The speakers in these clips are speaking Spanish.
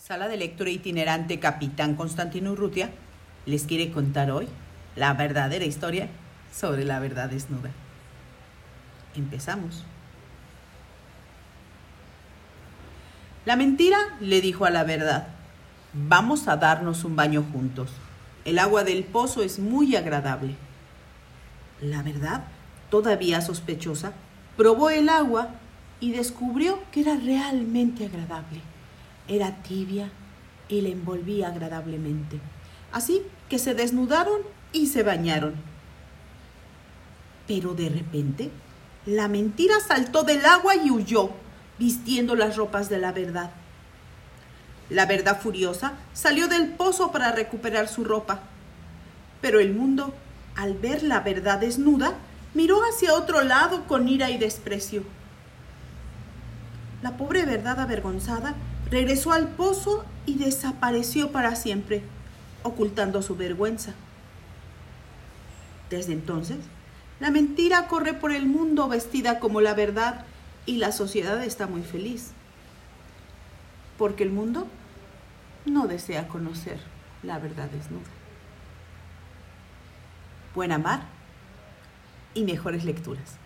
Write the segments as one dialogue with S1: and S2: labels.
S1: Sala de lectura itinerante Capitán Constantino Urrutia les quiere contar hoy la verdadera historia sobre la verdad desnuda. Empezamos. La mentira le dijo a la verdad, vamos a darnos un baño juntos. El agua del pozo es muy agradable. La verdad, todavía sospechosa, probó el agua y descubrió que era realmente agradable. Era tibia y le envolvía agradablemente. Así que se desnudaron y se bañaron. Pero de repente, la mentira saltó del agua y huyó, vistiendo las ropas de la verdad. La verdad furiosa salió del pozo para recuperar su ropa. Pero el mundo, al ver la verdad desnuda, miró hacia otro lado con ira y desprecio. La pobre verdad avergonzada regresó al pozo y desapareció para siempre, ocultando su vergüenza. Desde entonces, la mentira corre por el mundo vestida como la verdad y la sociedad está muy feliz, porque el mundo no desea conocer la verdad desnuda. Buena mar y mejores lecturas.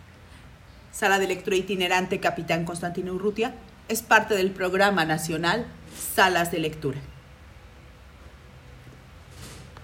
S1: Sala de lectura itinerante Capitán Constantino Urrutia es parte del programa nacional Salas de Lectura.